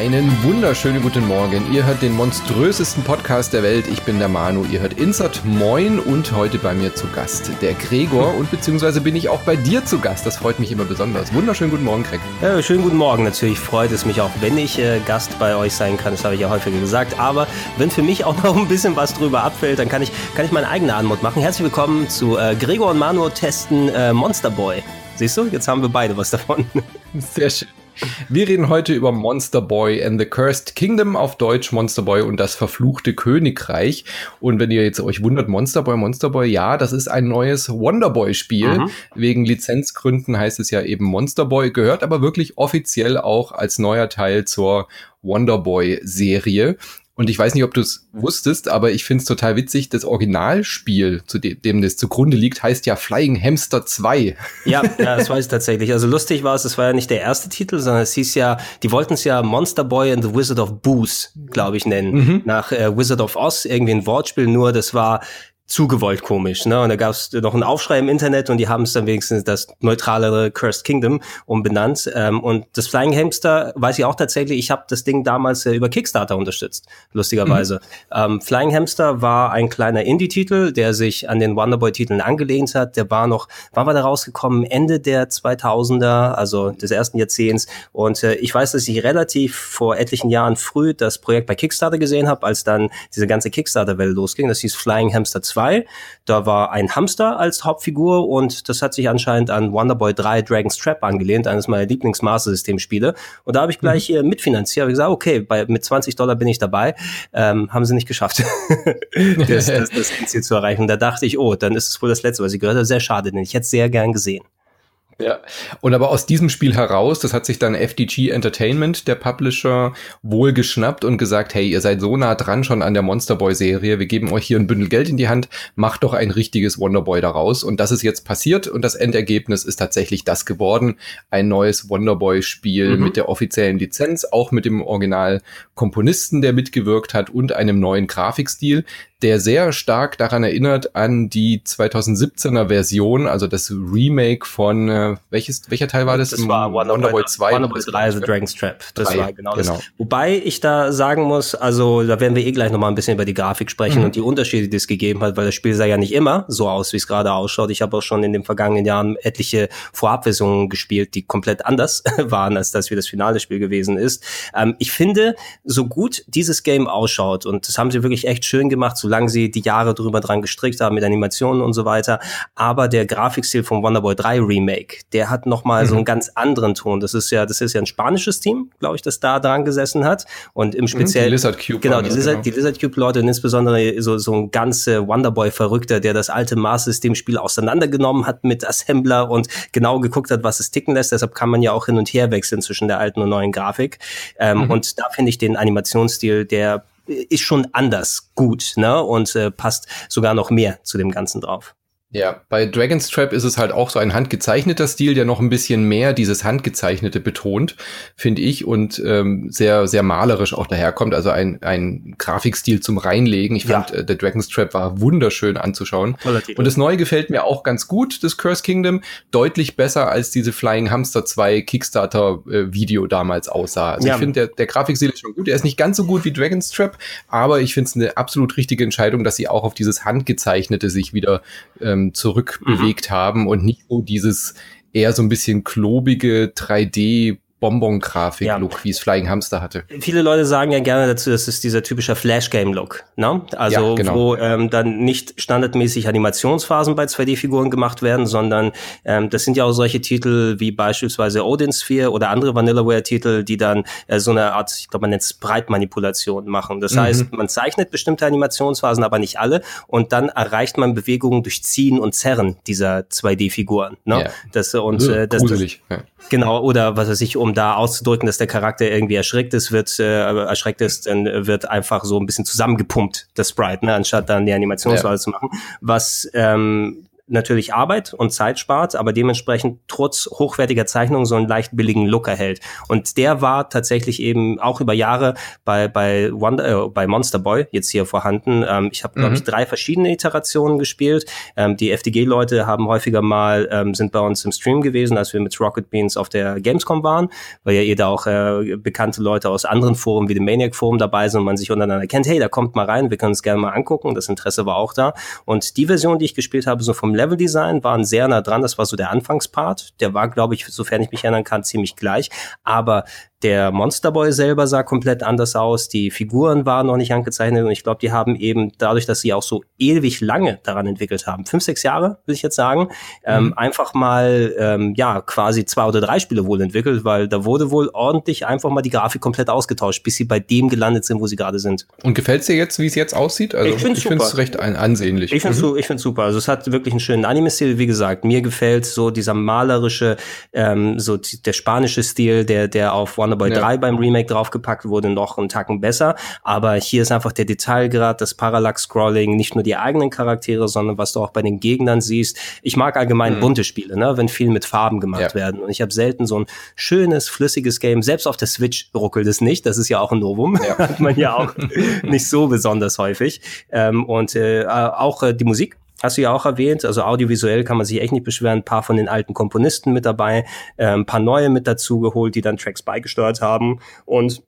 Einen wunderschönen guten Morgen. Ihr hört den monströsesten Podcast der Welt. Ich bin der Manu. Ihr hört Insert Moin und heute bei mir zu Gast der Gregor und beziehungsweise bin ich auch bei dir zu Gast. Das freut mich immer besonders. Wunderschönen guten Morgen, Greg. Ja, schönen guten Morgen. Natürlich freut es mich auch, wenn ich äh, Gast bei euch sein kann. Das habe ich ja häufiger gesagt. Aber wenn für mich auch noch ein bisschen was drüber abfällt, dann kann ich, kann ich meine eigene Anmut machen. Herzlich willkommen zu äh, Gregor und Manu testen äh, Monster Boy. Siehst du, jetzt haben wir beide was davon. Sehr schön. Wir reden heute über Monster Boy and the Cursed Kingdom, auf Deutsch Monster Boy und das verfluchte Königreich. Und wenn ihr jetzt euch wundert, Monster Boy, Monster Boy, ja, das ist ein neues Wonder Boy Spiel. Mhm. Wegen Lizenzgründen heißt es ja eben Monster Boy, gehört aber wirklich offiziell auch als neuer Teil zur Wonder Boy Serie. Und ich weiß nicht, ob du es wusstest, aber ich finde es total witzig, das Originalspiel, zu dem, dem das zugrunde liegt, heißt ja Flying Hamster 2. Ja, ja, das weiß ich tatsächlich. Also lustig war es, es war ja nicht der erste Titel, sondern es hieß ja, die wollten es ja Monster Boy and the Wizard of Booze, glaube ich, nennen. Mhm. Nach äh, Wizard of Oz, irgendwie ein Wortspiel, nur das war zugewollt komisch. Ne? Und da gab es noch einen Aufschrei im Internet und die haben es dann wenigstens das neutralere Cursed Kingdom umbenannt. Ähm, und das Flying Hamster weiß ich auch tatsächlich, ich habe das Ding damals äh, über Kickstarter unterstützt, lustigerweise. Mhm. Ähm, Flying Hamster war ein kleiner Indie-Titel, der sich an den Wonderboy-Titeln angelehnt hat. Der war noch, wann war der rausgekommen? Ende der 2000er, also des ersten Jahrzehnts. Und äh, ich weiß, dass ich relativ vor etlichen Jahren früh das Projekt bei Kickstarter gesehen habe, als dann diese ganze Kickstarter-Welle losging. Das hieß Flying Hamster 2 2. Da war ein Hamster als Hauptfigur und das hat sich anscheinend an Wonderboy 3 Dragon's Trap angelehnt, eines meiner Lieblings-Master-System-Spiele. Und da habe ich mhm. gleich mhm. mitfinanziert. Habe gesagt, okay, bei, mit 20 Dollar bin ich dabei. Ähm, haben sie nicht geschafft, das, das, das Ziel zu erreichen. Und da dachte ich, oh, dann ist es wohl das Letzte, was ich gehört habe. Sehr schade, denn ich hätte es sehr gern gesehen. Ja, und aber aus diesem Spiel heraus, das hat sich dann FDG Entertainment, der Publisher, wohl geschnappt und gesagt, hey, ihr seid so nah dran schon an der Monster Boy Serie, wir geben euch hier ein Bündel Geld in die Hand, macht doch ein richtiges Wonderboy daraus. Und das ist jetzt passiert und das Endergebnis ist tatsächlich das geworden. Ein neues Wonderboy Spiel mhm. mit der offiziellen Lizenz, auch mit dem Original Komponisten, der mitgewirkt hat und einem neuen Grafikstil, der sehr stark daran erinnert an die 2017er Version, also das Remake von äh, welches welcher Teil war das? Das war Wonderboy 2. Wonderboy 3, The Dragon's Trap. Das 3, war genau, genau, das. Wobei ich da sagen muss, also da werden wir eh gleich nochmal ein bisschen über die Grafik sprechen mhm. und die Unterschiede, die es gegeben hat, weil das Spiel sah ja nicht immer so aus, wie es gerade ausschaut. Ich habe auch schon in den vergangenen Jahren etliche Vorabversionen gespielt, die komplett anders waren, als das wie das finale Spiel gewesen ist. Ähm, ich finde, so gut dieses Game ausschaut und das haben sie wirklich echt schön gemacht, so solange sie die Jahre drüber dran gestrickt haben mit Animationen und so weiter. Aber der Grafikstil vom Wonderboy 3 Remake, der hat nochmal mhm. so einen ganz anderen Ton. Das ist ja, das ist ja ein spanisches Team, glaube ich, das da dran gesessen hat. Und im speziellen. Die Lizard Cube. Genau, die Lizard, genau. die Lizard Cube Leute und insbesondere so, so ein ganzer Wonderboy-Verrückter, der das alte Maß-System-Spiel auseinandergenommen hat mit Assembler und genau geguckt hat, was es ticken lässt. Deshalb kann man ja auch hin und her wechseln zwischen der alten und neuen Grafik. Ähm, mhm. Und da finde ich den Animationsstil, der ist schon anders gut, ne? Und äh, passt sogar noch mehr zu dem Ganzen drauf. Ja, bei Dragon's Trap ist es halt auch so ein handgezeichneter Stil, der noch ein bisschen mehr dieses Handgezeichnete betont, finde ich, und ähm, sehr, sehr malerisch auch daherkommt. Also ein, ein Grafikstil zum Reinlegen. Ich ja. fand, äh, der Dragon's Trap war wunderschön anzuschauen. Und das Neue gefällt mir auch ganz gut, das Curse Kingdom. Deutlich besser als diese Flying Hamster 2 Kickstarter-Video äh, damals aussah. Also ja. ich finde, der, der Grafikstil ist schon gut. Er ist nicht ganz so gut wie Dragon's Trap, aber ich finde es eine absolut richtige Entscheidung, dass sie auch auf dieses Handgezeichnete sich wieder ähm, ähm, zurückbewegt mhm. haben und nicht so dieses eher so ein bisschen klobige 3D Bonbon-Grafik-Look, ja. wie es Flying Hamster hatte. Viele Leute sagen ja gerne dazu, das ist dieser typische Flash-Game-Look. Ne? Also ja, genau. wo ähm, dann nicht standardmäßig Animationsphasen bei 2D-Figuren gemacht werden, sondern ähm, das sind ja auch solche Titel wie beispielsweise Odin Sphere oder andere Vanillaware-Titel, die dann äh, so eine Art, ich glaube, man nennt es Breitmanipulation machen. Das mhm. heißt, man zeichnet bestimmte Animationsphasen, aber nicht alle und dann erreicht man Bewegungen durch Ziehen und Zerren dieser 2D-Figuren. Ne? Ja. Das, und, äh, das, das. Genau, oder was weiß ich, um da auszudrücken, dass der Charakter irgendwie erschreckt ist, wird äh, erschreckt ist, dann wird einfach so ein bisschen zusammengepumpt, das Sprite, ne, anstatt dann die Animationswahl ja. zu machen. Was ähm, natürlich Arbeit und Zeit spart, aber dementsprechend trotz hochwertiger Zeichnungen so einen leicht billigen Look erhält. Und der war tatsächlich eben auch über Jahre bei, bei, Wonder, äh, bei Monster Boy jetzt hier vorhanden. Ähm, ich habe, glaube mhm. ich, drei verschiedene Iterationen gespielt. Ähm, die FDG-Leute haben häufiger mal, ähm, sind bei uns im Stream gewesen, als wir mit Rocket Beans auf der Gamescom waren, weil ja ihr da auch äh, bekannte Leute aus anderen Foren wie dem Maniac Forum dabei sind und man sich untereinander kennt. Hey, da kommt mal rein, wir können uns gerne mal angucken. Das Interesse war auch da. Und die Version, die ich gespielt habe, so vom Leveldesign, waren sehr nah dran. Das war so der Anfangspart. Der war, glaube ich, sofern ich mich erinnern kann, ziemlich gleich. Aber der Monsterboy selber sah komplett anders aus, die Figuren waren noch nicht angezeichnet und ich glaube, die haben eben dadurch, dass sie auch so ewig lange daran entwickelt haben, fünf, sechs Jahre, würde ich jetzt sagen, ähm, mhm. ähm, einfach mal ähm, ja quasi zwei oder drei Spiele wohl entwickelt, weil da wurde wohl ordentlich einfach mal die Grafik komplett ausgetauscht, bis sie bei dem gelandet sind, wo sie gerade sind. Und gefällt es dir jetzt, wie es jetzt aussieht? Also ich finde es recht ansehnlich. Ich finde es mhm. ich find's super. Also es hat wirklich einen schönen Anime-Stil, wie gesagt. Mir gefällt so dieser malerische, ähm, so der spanische Stil, der der auf One Wonderboy ja. 3 beim Remake draufgepackt wurde, noch einen Tacken besser. Aber hier ist einfach der Detailgrad, das Parallax-Scrolling, nicht nur die eigenen Charaktere, sondern was du auch bei den Gegnern siehst. Ich mag allgemein mhm. bunte Spiele, ne? wenn viel mit Farben gemacht ja. werden. Und ich habe selten so ein schönes, flüssiges Game. Selbst auf der Switch ruckelt es nicht. Das ist ja auch ein Novum. Ja. Hat man ja auch nicht so besonders häufig. Ähm, und äh, auch äh, die Musik hast du ja auch erwähnt. Also audiovisuell kann man sich echt nicht beschweren. Ein paar von den alten Komponisten mit dabei, äh, ein paar neue mit dazu geholt, die dann Tracks beigesteuert haben. Und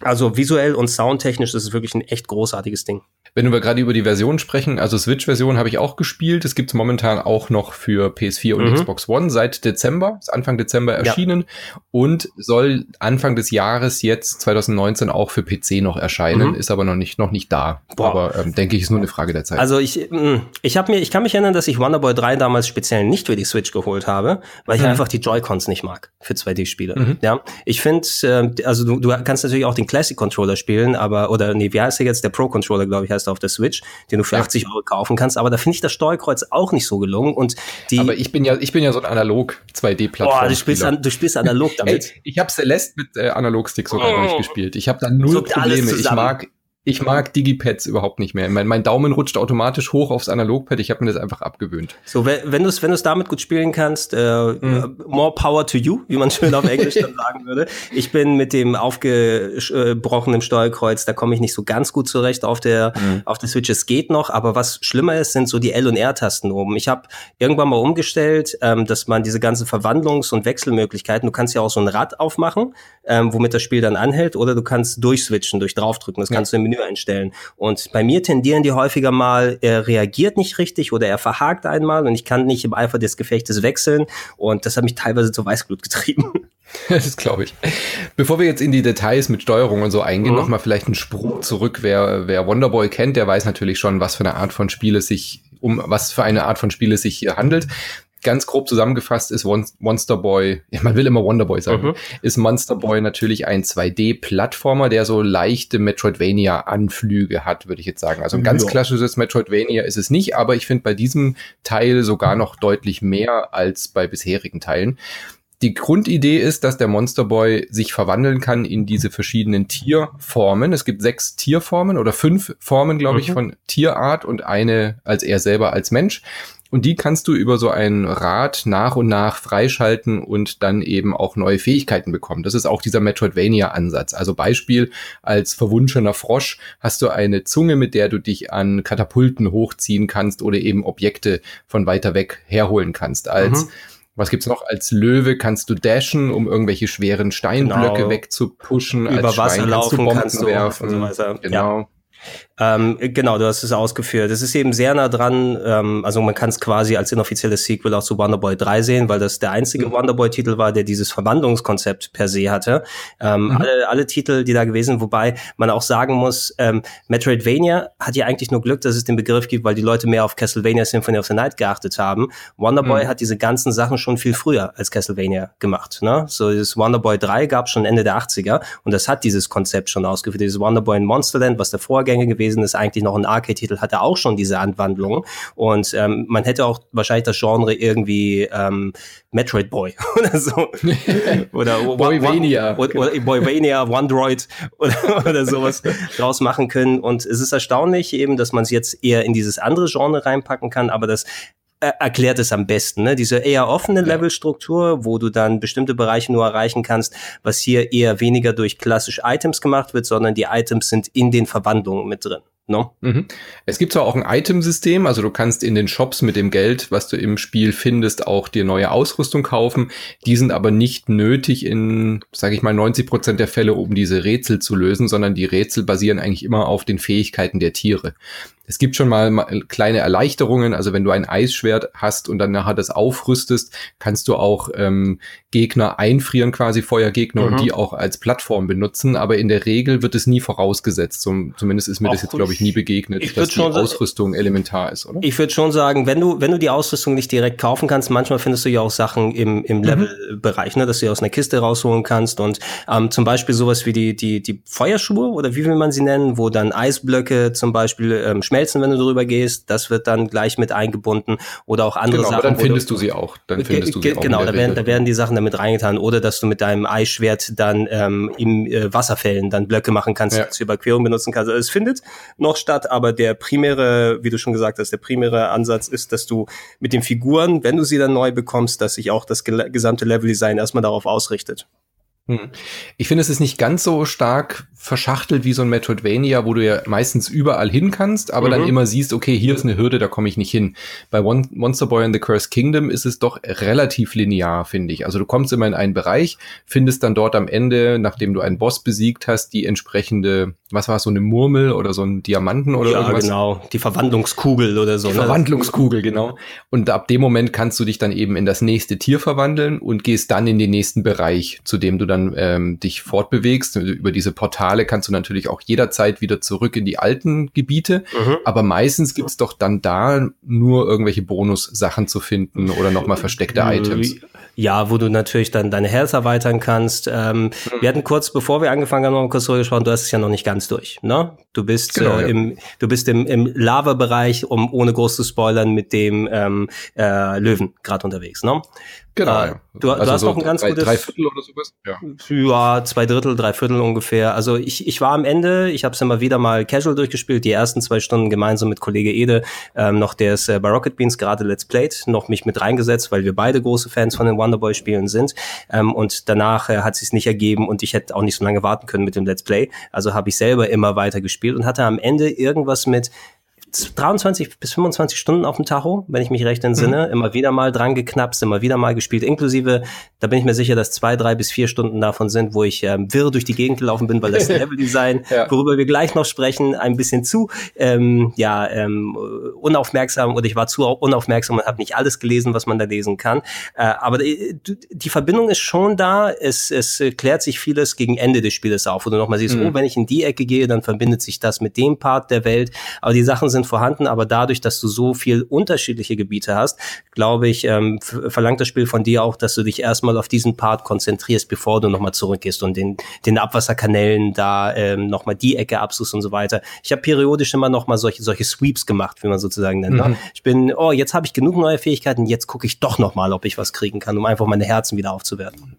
also visuell und soundtechnisch ist es wirklich ein echt großartiges Ding. Wenn wir gerade über die Version sprechen, also Switch-Version habe ich auch gespielt. Es gibt momentan auch noch für PS4 und mhm. Xbox One seit Dezember, ist Anfang Dezember erschienen ja. und soll Anfang des Jahres jetzt 2019 auch für PC noch erscheinen, mhm. ist aber noch nicht noch nicht da. Boah. Aber ähm, denke ich, ist nur eine Frage der Zeit. Also ich mm, ich habe mir ich kann mich erinnern, dass ich Wonderboy 3 damals speziell nicht für die Switch geholt habe, weil ich mhm. einfach die Joy-Cons nicht mag für 2D-Spiele. Mhm. Ja, ich finde, äh, also du, du kannst natürlich auch den Classic Controller spielen, aber oder nee, wie heißt der jetzt? Der Pro Controller, glaube ich, heißt er auf der Switch, den du für ja. 80 Euro kaufen kannst. Aber da finde ich das Steuerkreuz auch nicht so gelungen. Und die aber ich bin ja, ich bin ja so ein analog 2D-Plattform. Boah, du spielst, an, du spielst analog damit. Ey, ich habe Celeste mit äh, Analogstick sogar oh. durchgespielt. Ich habe da null Probleme. Ich mag ich mag Digipads überhaupt nicht mehr. Mein, mein Daumen rutscht automatisch hoch aufs Analogpad. Ich habe mir das einfach abgewöhnt. So, wenn du es wenn du's damit gut spielen kannst, äh, mhm. more power to you, wie man schön auf Englisch dann sagen würde. Ich bin mit dem aufgebrochenen Steuerkreuz, da komme ich nicht so ganz gut zurecht auf der mhm. auf der Switch. Es geht noch, aber was schlimmer ist, sind so die L- und R-Tasten oben. Ich habe irgendwann mal umgestellt, ähm, dass man diese ganzen Verwandlungs- und Wechselmöglichkeiten, du kannst ja auch so ein Rad aufmachen, ähm, womit das Spiel dann anhält, oder du kannst durchswitchen, durch draufdrücken. Das kannst ja. du im Menü einstellen. Und bei mir tendieren die häufiger mal, er reagiert nicht richtig oder er verhakt einmal und ich kann nicht im Eifer des Gefechtes wechseln. Und das hat mich teilweise zu Weißglut getrieben. Das glaube ich. Bevor wir jetzt in die Details mit Steuerung und so eingehen, mhm. noch mal vielleicht einen Sprung zurück. Wer, wer Wonderboy kennt, der weiß natürlich schon, was für eine Art von Spiel es sich um was für eine Art von Spiel es sich hier handelt ganz grob zusammengefasst ist Monster Boy, man will immer Wonder Boy sagen, mhm. ist Monster Boy natürlich ein 2D-Plattformer, der so leichte Metroidvania-Anflüge hat, würde ich jetzt sagen. Also ein ganz ja. klassisches Metroidvania ist es nicht, aber ich finde bei diesem Teil sogar noch deutlich mehr als bei bisherigen Teilen. Die Grundidee ist, dass der Monster Boy sich verwandeln kann in diese verschiedenen Tierformen. Es gibt sechs Tierformen oder fünf Formen, glaube mhm. ich, von Tierart und eine als er selber als Mensch. Und die kannst du über so ein Rad nach und nach freischalten und dann eben auch neue Fähigkeiten bekommen. Das ist auch dieser Metroidvania-Ansatz. Also Beispiel, als verwunschener Frosch hast du eine Zunge, mit der du dich an Katapulten hochziehen kannst oder eben Objekte von weiter weg herholen kannst. Als mhm. Was gibt's noch? Als Löwe kannst du dashen, um irgendwelche schweren Steinblöcke genau. wegzupushen. Über als Wasser Schwein laufen kannst du Bomben kannst du werfen. So. Genau. Ja. Ähm, genau, du hast es ausgeführt. Es ist eben sehr nah dran, ähm, also man kann es quasi als inoffizielles Sequel auch zu Wonderboy 3 sehen, weil das der einzige mhm. Wonderboy-Titel war, der dieses Verwandlungskonzept per se hatte. Ähm, mhm. alle, alle Titel, die da gewesen, wobei man auch sagen muss, ähm, Metroidvania hat ja eigentlich nur Glück, dass es den Begriff gibt, weil die Leute mehr auf Castlevania Symphony of the Night geachtet haben. Wonderboy mhm. hat diese ganzen Sachen schon viel früher als Castlevania gemacht. Ne? So dieses Wonderboy 3 gab schon Ende der 80er und das hat dieses Konzept schon ausgeführt. Dieses Wonderboy in Monsterland, was der Vorgänger gewesen gewesen ist, eigentlich noch ein Arcade-Titel, hatte auch schon diese Anwandlung. Und ähm, man hätte auch wahrscheinlich das Genre irgendwie ähm, Metroid Boy oder so. oder Boyvania. Oder, oder Boyvania, OneDroid oder, oder sowas draus machen können. Und es ist erstaunlich eben, dass man es jetzt eher in dieses andere Genre reinpacken kann, aber das äh, erklärt es am besten. Ne? Diese eher offene Levelstruktur, wo du dann bestimmte Bereiche nur erreichen kannst, was hier eher weniger durch klassische Items gemacht wird, sondern die Items sind in den Verwandlungen mit drin. No? Mhm. Es gibt zwar auch ein Item-System, also du kannst in den Shops mit dem Geld, was du im Spiel findest, auch dir neue Ausrüstung kaufen. Die sind aber nicht nötig in, sage ich mal, 90 Prozent der Fälle, um diese Rätsel zu lösen, sondern die Rätsel basieren eigentlich immer auf den Fähigkeiten der Tiere. Es gibt schon mal kleine Erleichterungen, also wenn du ein Eisschwert hast und dann nachher das aufrüstest, kannst du auch ähm, Gegner einfrieren, quasi Feuergegner mhm. und die auch als Plattform benutzen, aber in der Regel wird es nie vorausgesetzt. Zum, zumindest ist mir auch das jetzt, glaube ich, nie begegnet, ich dass die Ausrüstung elementar ist, oder? Ich würde schon sagen, wenn du, wenn du die Ausrüstung nicht direkt kaufen kannst, manchmal findest du ja auch Sachen im, im mhm. Levelbereich, ne, dass du aus einer Kiste rausholen kannst und ähm, zum Beispiel sowas wie die, die, die Feuerschuhe oder wie will man sie nennen, wo dann Eisblöcke zum Beispiel ähm, schmelzen, wenn du drüber gehst. Das wird dann gleich mit eingebunden oder auch andere genau, Sachen. Aber dann findest du, du sie auch. Dann findest du sie auch genau, da werden, da werden die Sachen damit reingetan oder dass du mit deinem Eisschwert dann ähm, im äh, Wasserfällen dann Blöcke machen kannst, ja. zur Überquerung benutzen kannst. Also es findet noch statt, aber der primäre, wie du schon gesagt hast, der primäre Ansatz ist, dass du mit den Figuren, wenn du sie dann neu bekommst, dass sich auch das gesamte Leveldesign erstmal darauf ausrichtet. Hm. Ich finde, es ist nicht ganz so stark verschachtelt wie so ein Metroidvania, wo du ja meistens überall hin kannst, aber mhm. dann immer siehst, okay, hier ist eine Hürde, da komme ich nicht hin. Bei One Monster Boy and the Cursed Kingdom ist es doch relativ linear, finde ich. Also du kommst immer in einen Bereich, findest dann dort am Ende, nachdem du einen Boss besiegt hast, die entsprechende, was war es, so eine Murmel oder so ein Diamanten oder ja, irgendwas? genau, die Verwandlungskugel oder so. Die ne? Verwandlungskugel, genau. Und ab dem Moment kannst du dich dann eben in das nächste Tier verwandeln und gehst dann in den nächsten Bereich, zu dem du dann ähm, dich fortbewegst, über diese Portale Portale kannst du natürlich auch jederzeit wieder zurück in die alten Gebiete, mhm. aber meistens gibt's doch dann da nur irgendwelche Bonus-Sachen zu finden oder nochmal versteckte äh, Items. Ja, wo du natürlich dann deine Health erweitern kannst. Ähm, mhm. Wir hatten kurz, bevor wir angefangen haben, noch kurz drüber gesprochen, du hast es ja noch nicht ganz durch, ne? Du bist genau, äh, ja. im, du bist im, im Lava-Bereich, um ohne groß zu spoilern, mit dem ähm, äh, Löwen gerade unterwegs, ne? Genau. Äh, du, also du hast so noch ein ganz drei, gutes. Drei Viertel oder sowas? Ja. ja, zwei Drittel, drei Viertel ungefähr. Also ich, ich war am Ende, ich habe es immer wieder mal casual durchgespielt, die ersten zwei Stunden gemeinsam mit Kollege Ede, ähm, noch der ist äh, bei Rocket Beans gerade Let's Played, noch mich mit reingesetzt, weil wir beide große Fans von den Wonderboy-Spielen sind. Ähm, und danach äh, hat sich nicht ergeben und ich hätte auch nicht so lange warten können mit dem Let's Play. Also habe ich selber immer weiter gespielt und hatte am Ende irgendwas mit 23 bis 25 Stunden auf dem Tacho, wenn ich mich recht entsinne. Mhm. Immer wieder mal dran geknapst, immer wieder mal gespielt. Inklusive, da bin ich mir sicher, dass zwei, drei bis vier Stunden davon sind, wo ich ähm, wirr durch die Gegend gelaufen bin, weil das Leveldesign, ja. worüber wir gleich noch sprechen, ein bisschen zu ähm, ja ähm, unaufmerksam oder ich war zu unaufmerksam und habe nicht alles gelesen, was man da lesen kann. Äh, aber die, die Verbindung ist schon da. Es, es klärt sich vieles gegen Ende des Spieles auf, wo du nochmal siehst, mhm. oh, wenn ich in die Ecke gehe, dann verbindet sich das mit dem Part der Welt. Aber die Sachen sind sind vorhanden, aber dadurch, dass du so viel unterschiedliche Gebiete hast, glaube ich, ähm, verlangt das Spiel von dir auch, dass du dich erstmal auf diesen Part konzentrierst, bevor du nochmal zurückgehst und den, den Abwasserkanälen da ähm, nochmal die Ecke absuchst und so weiter. Ich habe periodisch immer nochmal solche, solche Sweeps gemacht, wie man sozusagen nennt. Ne? Mhm. Ich bin, oh, jetzt habe ich genug neue Fähigkeiten, jetzt gucke ich doch nochmal, ob ich was kriegen kann, um einfach meine Herzen wieder aufzuwerten.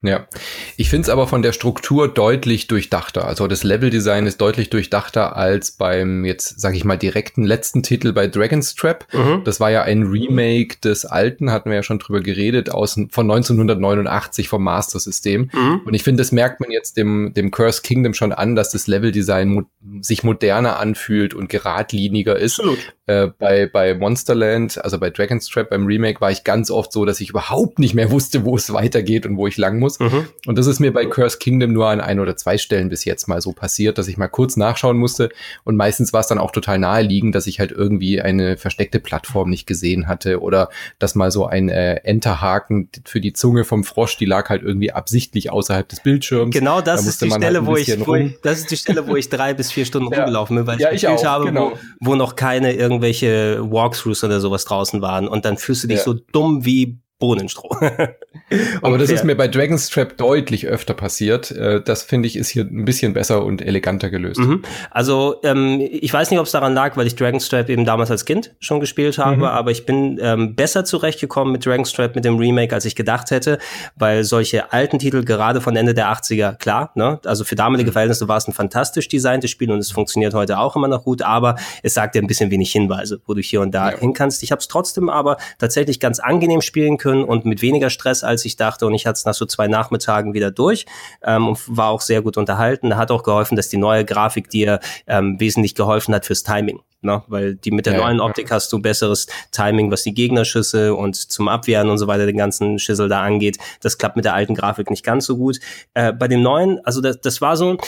Ja, ich finde es aber von der Struktur deutlich durchdachter. Also das Leveldesign ist deutlich durchdachter als beim jetzt, sage ich mal, direkten letzten Titel bei Dragon's Trap. Mhm. Das war ja ein Remake des alten, hatten wir ja schon drüber geredet, aus von 1989 vom Master System. Mhm. Und ich finde, das merkt man jetzt dem dem Curse Kingdom schon an, dass das Leveldesign mo sich moderner anfühlt und geradliniger ist. Absolut. Äh, bei bei Monsterland, also bei Dragon's Trap beim Remake war ich ganz oft so, dass ich überhaupt nicht mehr wusste, wo es weitergeht und wo ich lang muss. Mhm. Und das ist mir bei Curse Kingdom nur an ein oder zwei Stellen bis jetzt mal so passiert, dass ich mal kurz nachschauen musste. Und meistens war es dann auch total naheliegend, dass ich halt irgendwie eine versteckte Plattform nicht gesehen hatte oder dass mal so ein äh, Enterhaken für die Zunge vom Frosch, die lag halt irgendwie absichtlich außerhalb des Bildschirms. Genau das da ist die Stelle, halt wo, ich, wo ich, das ist die Stelle, wo ich drei bis vier Stunden ja. rumgelaufen bin, weil ja, ich gespielt habe, genau. wo, wo noch keine irgendwelche Walkthroughs oder sowas draußen waren. Und dann fühlst du dich ja. so dumm wie Bohnenstroh. Aber das ist mir bei Dragon's Trap deutlich öfter passiert. Äh, das finde ich ist hier ein bisschen besser und eleganter gelöst. Mhm. Also ähm, ich weiß nicht, ob es daran lag, weil ich Dragon's Trap eben damals als Kind schon gespielt habe, mhm. aber ich bin ähm, besser zurechtgekommen mit Dragon's Trap mit dem Remake, als ich gedacht hätte, weil solche alten Titel gerade von Ende der 80er, klar, ne, also für damalige mhm. Verhältnisse war es ein fantastisch designtes Spiel und es funktioniert heute auch immer noch gut, aber es sagt dir ein bisschen wenig Hinweise, wo du hier und da ja. hin kannst. Ich habe es trotzdem aber tatsächlich ganz angenehm spielen können und mit weniger Stress, als ich dachte und ich hatte es nach so zwei Nachmittagen wieder durch ähm, und war auch sehr gut unterhalten. Hat auch geholfen, dass die neue Grafik dir ähm, wesentlich geholfen hat fürs Timing. Ne? Weil die mit der ja, neuen Optik ja. hast du besseres Timing, was die Gegnerschüsse und zum Abwehren und so weiter den ganzen Schissel da angeht. Das klappt mit der alten Grafik nicht ganz so gut. Äh, bei dem neuen, also das, das war so,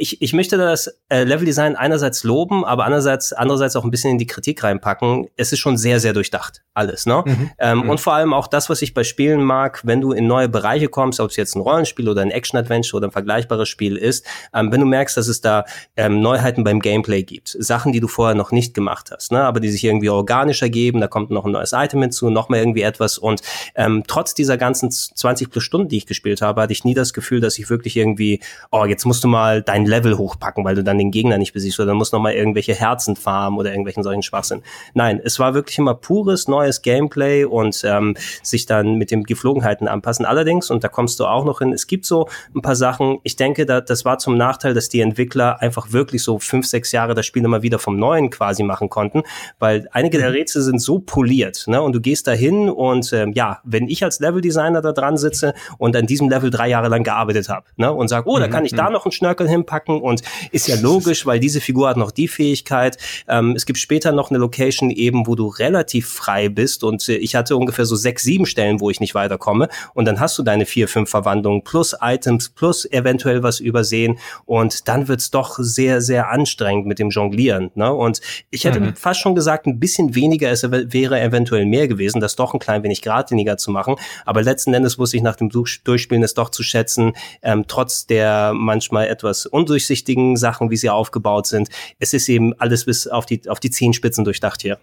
ich, ich möchte das äh, Leveldesign einerseits loben, aber andererseits, andererseits auch ein bisschen in die Kritik reinpacken. Es ist schon sehr, sehr durchdacht, alles, ne? Mhm. Ähm, mhm. Und vor allem auch das, was ich bei Spielen mag, wenn du in neue Bereiche kommst, ob es jetzt ein Rollenspiel oder ein Action-Adventure oder ein vergleichbares Spiel ist, ähm, wenn du merkst, dass es da ähm, Neuheiten beim Gameplay gibt, Sachen, die du vorher noch nicht gemacht hast, ne? aber die sich irgendwie organischer geben, da kommt noch ein neues Item hinzu, noch irgendwie etwas und ähm, trotz dieser ganzen 20 plus Stunden, die ich gespielt habe, hatte ich nie das Gefühl, dass ich wirklich irgendwie, oh, jetzt musst du mal dein Level hochpacken, weil du dann den Gegner nicht besiegst oder dann musst noch mal irgendwelche Herzen farmen oder irgendwelchen solchen Schwachsinn. Nein, es war wirklich immer pures neues Gameplay und ähm, sich dann mit den Geflogenheiten anpassen. Allerdings, und da kommst du auch noch hin, es gibt so ein paar Sachen, ich denke, da, das war zum Nachteil, dass die Entwickler einfach wirklich so fünf, sechs Jahre das Spiel immer wieder vom Neuen quasi machen konnten, weil einige der mhm. Rätsel sind so poliert, ne? Und du gehst da hin und ähm, ja, wenn ich als Leveldesigner da dran sitze und an diesem Level drei Jahre lang gearbeitet habe, ne? Und sag, oh, da mhm, kann ich da mhm. noch einen Schnörkel hinpacken und ist ja logisch, weil diese Figur hat noch die Fähigkeit. Ähm, es gibt später noch eine Location eben, wo du relativ frei bist und äh, ich hatte ungefähr so sechs, sieben Stellen, wo ich nicht weiterkomme und dann hast du deine vier, fünf Verwandlungen plus Items plus eventuell was übersehen und dann wird's doch sehr, sehr anstrengend mit dem Jonglieren. Ne? Und ich hätte mhm. fast schon gesagt, ein bisschen weniger es wäre eventuell mehr gewesen, das doch ein klein wenig geradliniger zu machen. Aber letzten Endes wusste ich nach dem Durchspielen es doch zu schätzen, ähm, trotz der manchmal etwas undurchsichtigen Sachen, wie sie aufgebaut sind. Es ist eben alles bis auf die, auf die Zehenspitzen durchdacht hier.